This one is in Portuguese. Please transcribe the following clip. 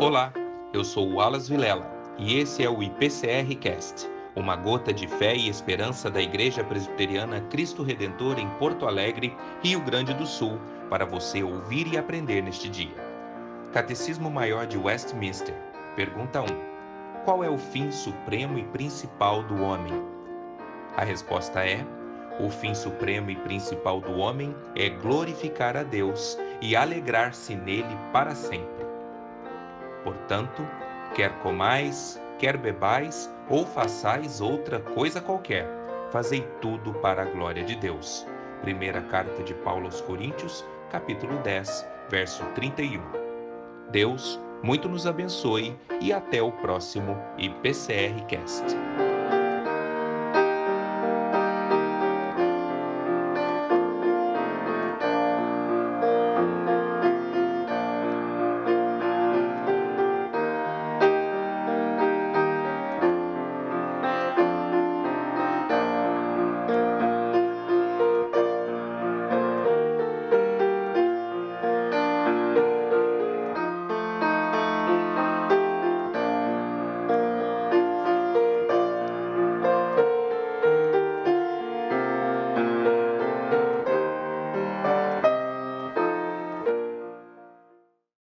Olá, eu sou o Alas Vilela e esse é o IPCR Cast, uma gota de fé e esperança da Igreja Presbiteriana Cristo Redentor em Porto Alegre, Rio Grande do Sul, para você ouvir e aprender neste dia. Catecismo Maior de Westminster, pergunta 1. Qual é o fim supremo e principal do homem? A resposta é: o fim supremo e principal do homem é glorificar a Deus e alegrar-se nele para sempre. Portanto, quer comais, quer bebais ou façais outra coisa qualquer, fazei tudo para a glória de Deus. Primeira carta de Paulo aos Coríntios, capítulo 10, verso 31. Deus muito nos abençoe e até o próximo IPCR Cast.